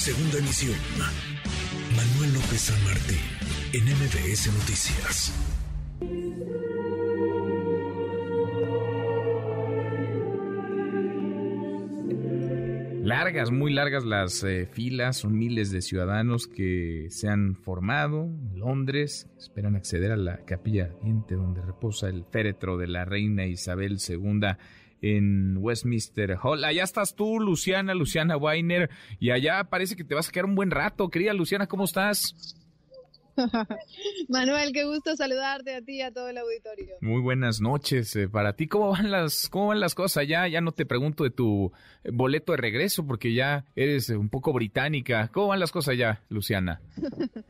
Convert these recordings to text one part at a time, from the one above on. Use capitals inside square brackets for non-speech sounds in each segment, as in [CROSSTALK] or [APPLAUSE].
Segunda emisión. Manuel López San Martín, en MBS Noticias. Largas, muy largas las eh, filas, son miles de ciudadanos que se han formado en Londres, esperan acceder a la capilla ardiente donde reposa el féretro de la reina Isabel II en Westminster Hall. Allá estás tú, Luciana, Luciana Weiner, y allá parece que te vas a quedar un buen rato. Querida Luciana, ¿cómo estás? [LAUGHS] Manuel, qué gusto saludarte a ti y a todo el auditorio. Muy buenas noches eh, para ti. ¿Cómo van las cómo van las cosas allá? Ya no te pregunto de tu eh, boleto de regreso porque ya eres un poco británica. ¿Cómo van las cosas allá, Luciana? [LAUGHS]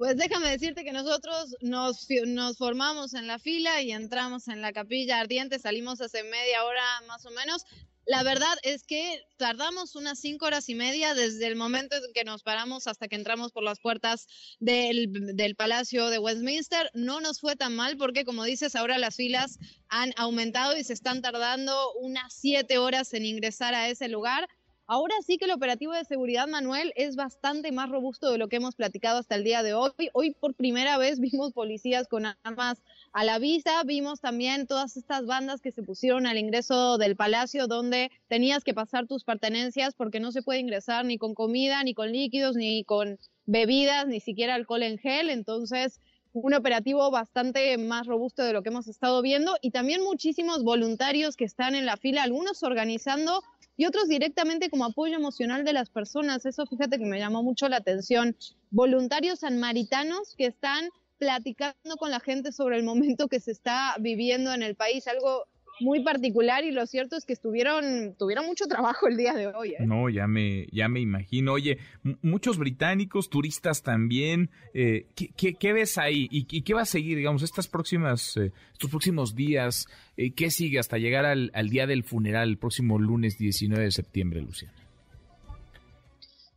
Pues déjame decirte que nosotros nos, nos formamos en la fila y entramos en la capilla ardiente, salimos hace media hora más o menos. La verdad es que tardamos unas cinco horas y media desde el momento en que nos paramos hasta que entramos por las puertas del, del, Palacio de Westminster. No nos fue tan mal porque, como dices, ahora las filas han aumentado y se están tardando unas siete horas en ingresar a ese lugar. Ahora sí que el operativo de seguridad, Manuel, es bastante más robusto de lo que hemos platicado hasta el día de hoy. Hoy por primera vez [LAUGHS] vimos policías con armas a la vista, vimos también todas estas bandas que se pusieron al ingreso del palacio donde tenías que pasar tus pertenencias porque no se puede ingresar ni con comida, ni con líquidos, ni con bebidas, ni siquiera alcohol en gel. Entonces, un operativo bastante más robusto de lo que hemos estado viendo y también muchísimos voluntarios que están en la fila, algunos organizando y otros directamente como apoyo emocional de las personas. Eso fíjate que me llamó mucho la atención. Voluntarios sanmaritanos que están platicando con la gente sobre el momento que se está viviendo en el país, algo muy particular y lo cierto es que estuvieron tuvieron mucho trabajo el día de hoy. ¿eh? No, ya me ya me imagino. Oye, muchos británicos, turistas también. Eh, ¿qué, qué, ves ahí y, qué va a seguir, digamos, estas próximas eh, estos próximos días? Eh, ¿Qué sigue hasta llegar al, al día del funeral el próximo lunes 19 de septiembre, Luciana?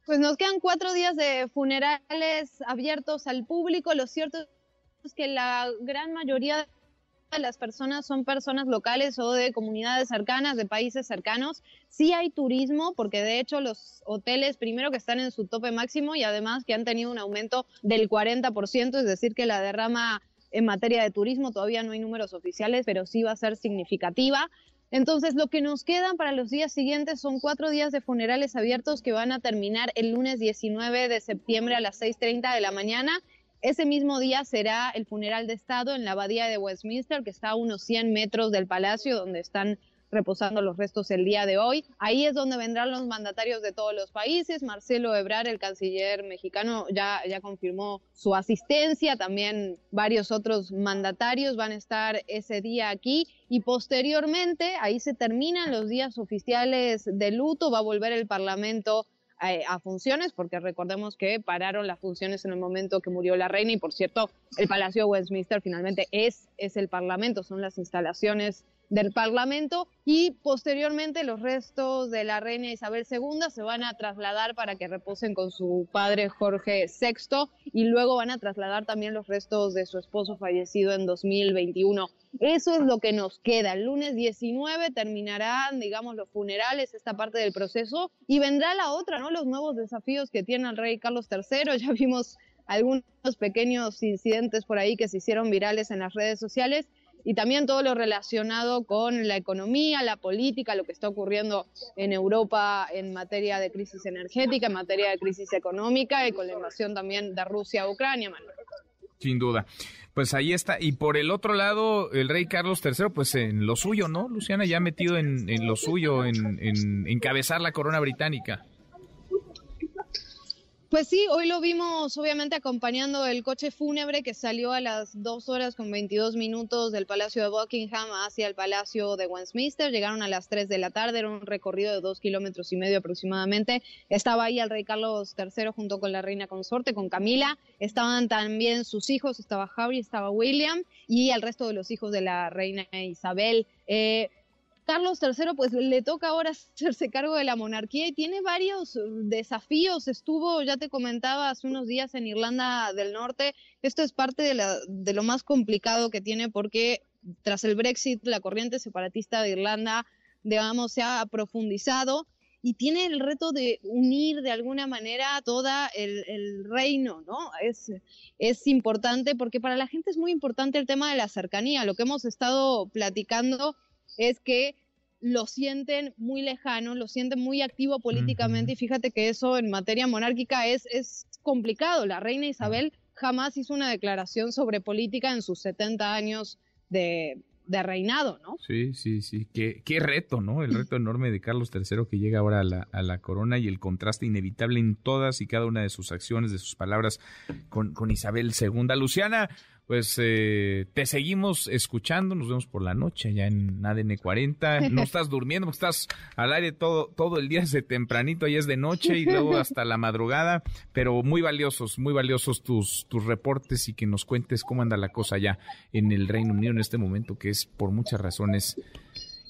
Pues nos quedan cuatro días de funerales abiertos al público. Lo cierto es que la gran mayoría las personas son personas locales o de comunidades cercanas, de países cercanos. Sí hay turismo, porque de hecho los hoteles, primero que están en su tope máximo y además que han tenido un aumento del 40%, es decir, que la derrama en materia de turismo todavía no hay números oficiales, pero sí va a ser significativa. Entonces, lo que nos quedan para los días siguientes son cuatro días de funerales abiertos que van a terminar el lunes 19 de septiembre a las 6.30 de la mañana ese mismo día será el funeral de Estado en la abadía de Westminster, que está a unos 100 metros del palacio donde están reposando los restos el día de hoy. Ahí es donde vendrán los mandatarios de todos los países. Marcelo Ebrard, el canciller mexicano, ya, ya confirmó su asistencia. También varios otros mandatarios van a estar ese día aquí. Y posteriormente, ahí se terminan los días oficiales de luto. Va a volver el Parlamento a, funciones, porque recordemos que pararon las funciones en el momento que murió la reina y por cierto, el Palacio de Westminster finalmente es, es el Parlamento, son las instalaciones del Parlamento y posteriormente los restos de la reina Isabel II se van a trasladar para que reposen con su padre Jorge VI y luego van a trasladar también los restos de su esposo fallecido en 2021. Eso es lo que nos queda. El lunes 19 terminarán, digamos, los funerales, esta parte del proceso y vendrá la otra, ¿no? Los nuevos desafíos que tiene el rey Carlos III. [LAUGHS] Ya vimos algunos pequeños incidentes por ahí que se hicieron virales en las redes sociales y también todo lo relacionado con la economía, la política, lo que está ocurriendo en Europa en materia de crisis energética, en materia de crisis económica y con la invasión también de Rusia a Ucrania. Sin duda. Pues ahí está. Y por el otro lado, el rey Carlos III, pues en lo suyo, ¿no? Luciana ya metido en, en lo suyo, en encabezar la corona británica. Pues sí, hoy lo vimos obviamente acompañando el coche fúnebre que salió a las 2 horas con 22 minutos del Palacio de Buckingham hacia el Palacio de Westminster. Llegaron a las 3 de la tarde, era un recorrido de dos kilómetros y medio aproximadamente. Estaba ahí el rey Carlos III junto con la reina consorte, con Camila. Estaban también sus hijos, estaba Harry, estaba William y el resto de los hijos de la reina Isabel. Eh, Carlos III pues le toca ahora [LAUGHS] hacerse cargo de la monarquía y tiene varios uh, desafíos. Estuvo, ya te comentaba, hace unos días en Irlanda del Norte. Esto es parte de, lo más complicado que tiene porque tras el Brexit la corriente separatista de Irlanda, digamos, se ha profundizado y tiene el reto de unir de alguna manera toda el, el, reino, ¿no? Es, es importante porque para la gente es muy importante el tema de la cercanía. Lo que hemos estado platicando es que lo sienten muy lejano, lo sienten muy activo políticamente y fíjate que eso en materia monárquica es, es complicado. La reina Isabel jamás hizo una declaración sobre política en sus 70 años de, de reinado, ¿no? Sí, sí, sí. Qué, qué reto, ¿no? El reto enorme de Carlos III que llega ahora a la, a la, corona y el contraste inevitable en todas y cada una de sus acciones, de sus palabras con, con Isabel II. Luciana, pues eh, te seguimos escuchando, nos vemos por la noche ya en ADN 40. No [LAUGHS] estás durmiendo porque estás al aire todo, todo el día desde tempranito, y es de noche y luego hasta la madrugada, pero muy valiosos, muy valiosos tus, tus reportes y que nos cuentes cómo anda la cosa ya en el Reino Unido en este momento, que es por muchas razones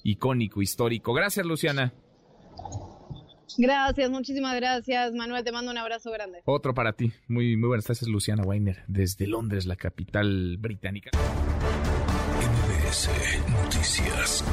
icónico, histórico. Gracias, Luciana. Gracias, muchísimas gracias, Manuel. Te mando un abrazo grande. Otro para ti. Muy, muy buenas tardes, Luciana Weiner, desde Londres, la capital británica. MBS Noticias.